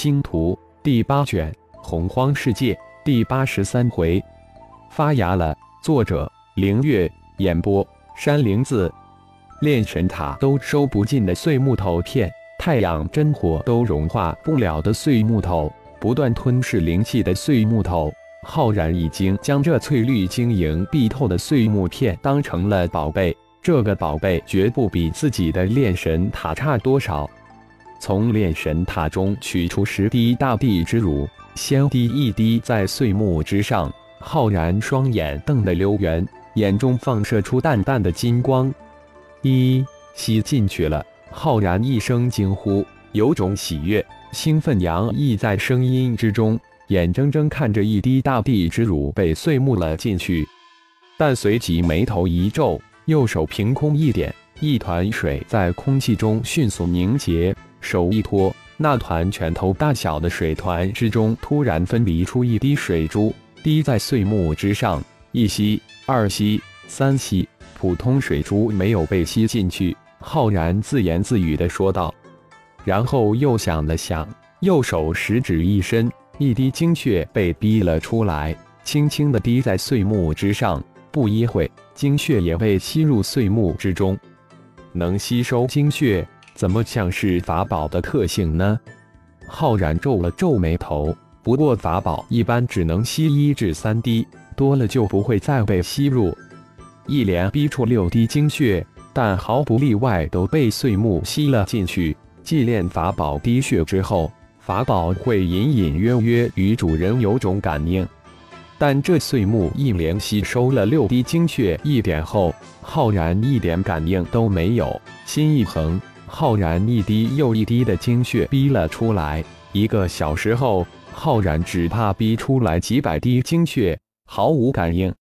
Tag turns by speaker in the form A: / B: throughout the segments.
A: 星图第八卷洪荒世界第八十三回发芽了。作者：凌月，演播：山灵子。炼神塔都收不尽的碎木头片，太阳真火都融化不了的碎木头，不断吞噬灵气的碎木头。浩然已经将这翠绿晶莹碧透的碎木片当成了宝贝，这个宝贝绝不比自己的炼神塔差多少。从炼神塔中取出十滴大地之乳，先滴一滴在碎木之上。浩然双眼瞪得溜圆，眼中放射出淡淡的金光。一吸进去了，浩然一声惊呼，有种喜悦、兴奋洋溢在声音之中，眼睁睁看着一滴大地之乳被碎木了进去。但随即眉头一皱，右手凭空一点，一团水在空气中迅速凝结，手一托，那团拳头大小的水团之中突然分离出一滴水珠，滴在碎木之上，一吸，二吸，三吸。普通水珠没有被吸进去，浩然自言自语地说道，然后又想了想，右手食指一伸，一滴精血被逼了出来，轻轻地滴在碎木之上。不一会，精血也被吸入碎木之中。能吸收精血，怎么像是法宝的特性呢？浩然皱了皱眉头。不过法宝一般只能吸一至三滴，多了就不会再被吸入。一连逼出六滴精血，但毫不例外都被碎木吸了进去。祭炼法宝滴血之后，法宝会隐隐约约与主人有种感应。但这碎木一连吸收了六滴精血一点后，浩然一点感应都没有。心一横，浩然一滴又一滴的精血逼了出来。一个小时后，浩然只怕逼出来几百滴精血，毫无感应。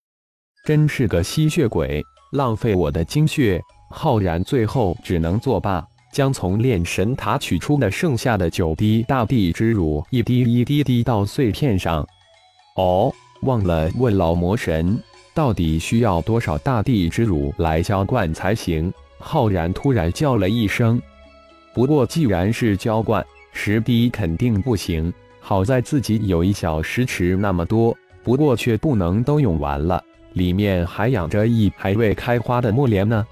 A: 真是个吸血鬼，浪费我的精血！浩然最后只能作罢，将从炼神塔取出的剩下的九滴大地之乳，一滴一滴滴到碎片上。哦，忘了问老魔神，到底需要多少大地之乳来浇灌才行？浩然突然叫了一声。不过既然是浇灌，十滴肯定不行。好在自己有一小石池那么多，不过却不能都用完了。里面还养着一排未开花的木莲呢，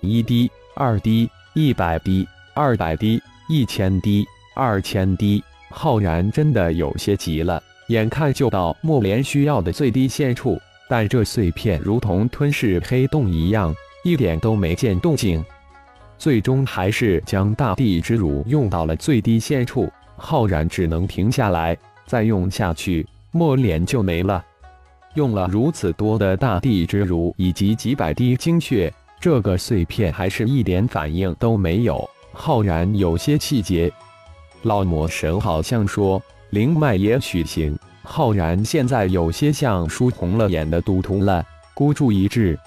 A: 一滴、二滴、一百滴、二百滴、一千滴、二千滴，浩然真的有些急了。眼看就到木莲需要的最低限处，但这碎片如同吞噬黑洞一样，一点都没见动静。最终还是将大地之乳用到了最低限处，浩然只能停下来，再用下去，墨脸就没了。用了如此多的大地之乳以及几百滴精血，这个碎片还是一点反应都没有。浩然有些气结。老魔神好像说灵脉也许行。浩然现在有些像输红了眼的赌徒了。孤注一掷，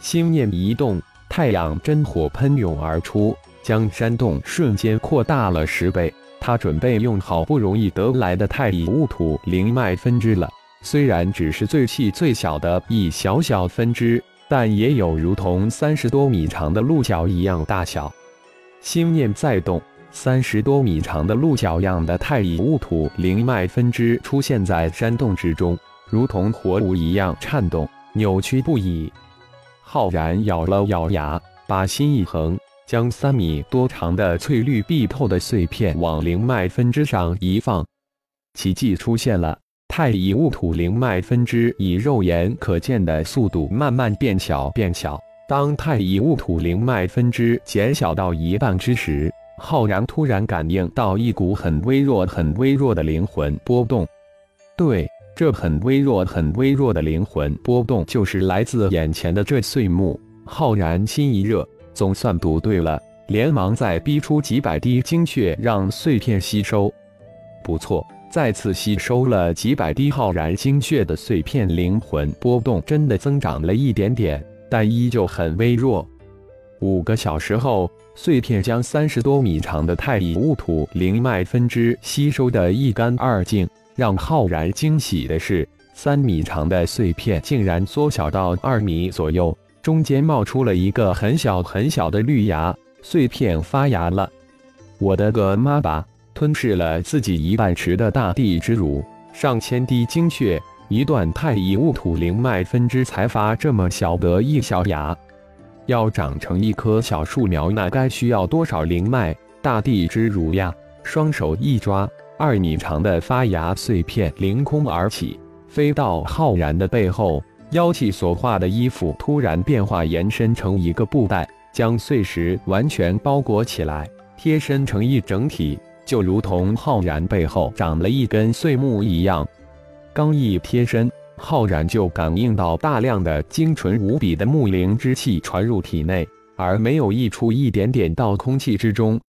A: 心念一动，太阳真火喷涌而出，将山洞瞬间扩大了十倍。他准备用好不容易得来的太乙戊土灵脉分支了。虽然只是最细最小的一小小分支，但也有如同三十多米长的鹿角一样大小。心念再动，三十多米长的鹿角样的太乙戊土灵脉分支出现在山洞之中，如同活物一样颤动、扭曲不已。浩然咬了咬牙，把心一横，将三米多长的翠绿碧透的碎片往灵脉分支上一放，奇迹出现了。太乙戊土灵脉分支以肉眼可见的速度慢慢变小变小。当太乙戊土灵脉分支减小到一半之时，浩然突然感应到一股很微弱、很微弱的灵魂波动。对，这很微弱、很微弱的灵魂波动就是来自眼前的这碎木。浩然心一热，总算赌对了，连忙再逼出几百滴精血，让碎片吸收。不错。再次吸收了几百滴浩然精血的碎片，灵魂波动真的增长了一点点，但依旧很微弱。五个小时后，碎片将三十多米长的太乙戊土灵脉分支吸收得一干二净。让浩然惊喜的是，三米长的碎片竟然缩小到二米左右，中间冒出了一个很小很小的绿芽，碎片发芽了。我的个妈吧！吞噬了自己一半池的大地之乳，上千滴精血，一段太乙戊土灵脉分支才发这么小的一小芽，要长成一棵小树苗，那该需要多少灵脉、大地之乳呀？双手一抓，二米长的发芽碎片凌空而起，飞到浩然的背后。妖气所化的衣服突然变化，延伸成一个布袋，将碎石完全包裹起来，贴身成一整体，就如同浩然背后长了一根碎木一样。刚一贴身，浩然就感应到大量的精纯无比的木灵之气传入体内，而没有溢出一点点到空气之中。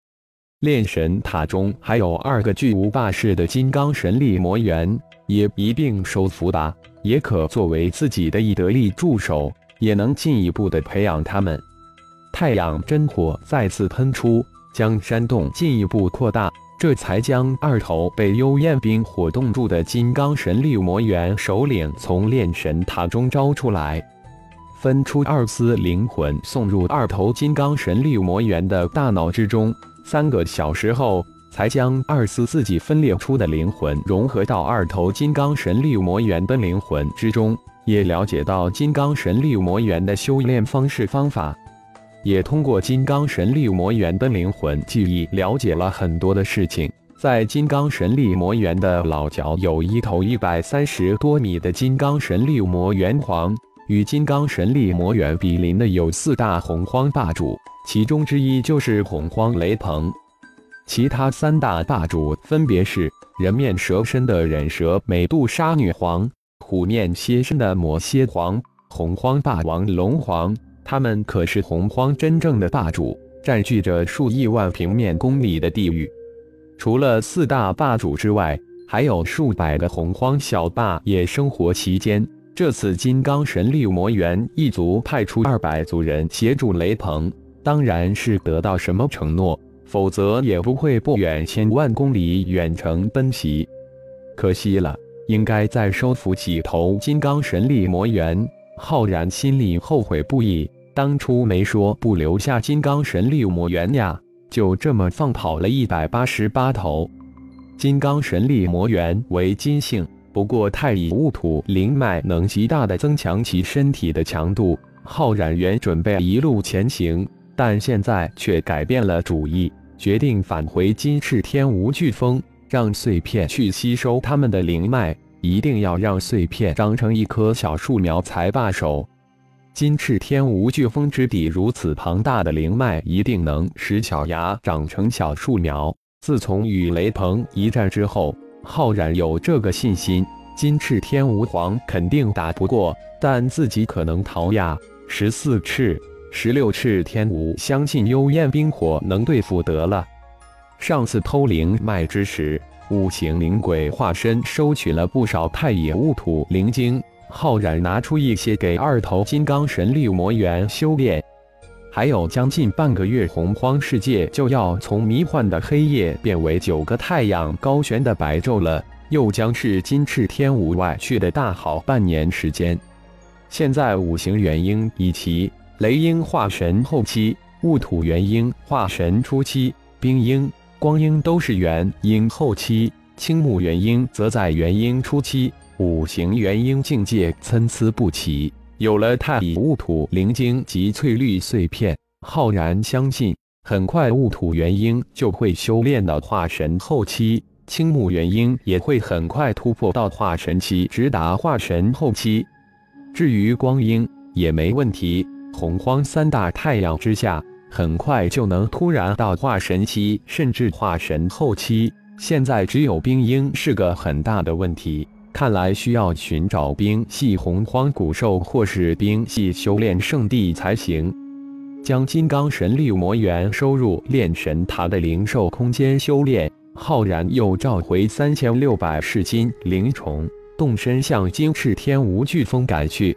A: 炼神塔中还有二个巨无霸式的金刚神力魔猿，也一并收服吧。也可作为自己的一得力助手，也能进一步的培养他们。太阳真火再次喷出，将山洞进一步扩大，这才将二头被幽焰冰火冻住的金刚神力魔猿首领从炼神塔中招出来，分出二丝灵魂送入二头金刚神力魔猿的大脑之中。三个小时后。才将二丝自己分裂出的灵魂融合到二头金刚神力魔元的灵魂之中，也了解到金刚神力魔元的修炼方式方法，也通过金刚神力魔元的灵魂记忆了解了很多的事情。在金刚神力魔元的老角有一头一百三十多米的金刚神力魔元皇，与金刚神力魔元比邻的有四大洪荒霸主，其中之一就是洪荒雷鹏。其他三大霸主分别是人面蛇身的忍蛇美杜莎女皇、虎面蝎身的魔蝎皇、洪荒霸王龙皇。他们可是洪荒真正的霸主，占据着数亿万平面公里的地域。除了四大霸主之外，还有数百个洪荒小霸也生活其间。这次金刚神力魔猿一族派出二百族人协助雷鹏，当然是得到什么承诺。否则也不会不远千万公里远程奔袭，可惜了，应该再收服几头金刚神力魔猿。浩然心里后悔不已，当初没说不留下金刚神力魔猿呀，就这么放跑了一百八十八头。金刚神力魔猿为金性，不过太乙戊土灵脉能极大的增强其身体的强度。浩然原准备一路前行。但现在却改变了主意，决定返回金翅天无飓风，让碎片去吸收他们的灵脉，一定要让碎片长成一棵小树苗才罢手。金翅天无飓风之底如此庞大的灵脉，一定能使小芽长成小树苗。自从与雷鹏一战之后，浩然有这个信心，金翅天无皇肯定打不过，但自己可能逃呀。十四翅。十六赤天武相信幽焰冰火能对付得了。上次偷灵脉之时，五行灵鬼化身收取了不少太乙戊土灵晶。浩然拿出一些给二头金刚神力魔元修炼。还有将近半个月，洪荒世界就要从迷幻的黑夜变为九个太阳高悬的白昼了，又将是金翅天武外去的大好半年时间。现在五行元婴以及雷鹰化神后期，戊土元婴化神初期，冰鹰、光鹰都是元婴后期，青木元婴则在元婴初期。五行元婴境界参差不齐，有了太乙戊土灵晶及翠绿碎片，浩然相信，很快戊土元婴就会修炼到化神后期，青木元婴也会很快突破到化神期，直达化神后期。至于光鹰，也没问题。洪荒三大太阳之下，很快就能突然到化神期，甚至化神后期。现在只有冰鹰是个很大的问题，看来需要寻找冰系洪荒古兽或是冰系修炼圣地才行。将金刚神力魔元收入炼神塔的灵兽空间修炼，浩然又召回三千六百噬金灵虫，动身向金翅天无飓风赶去。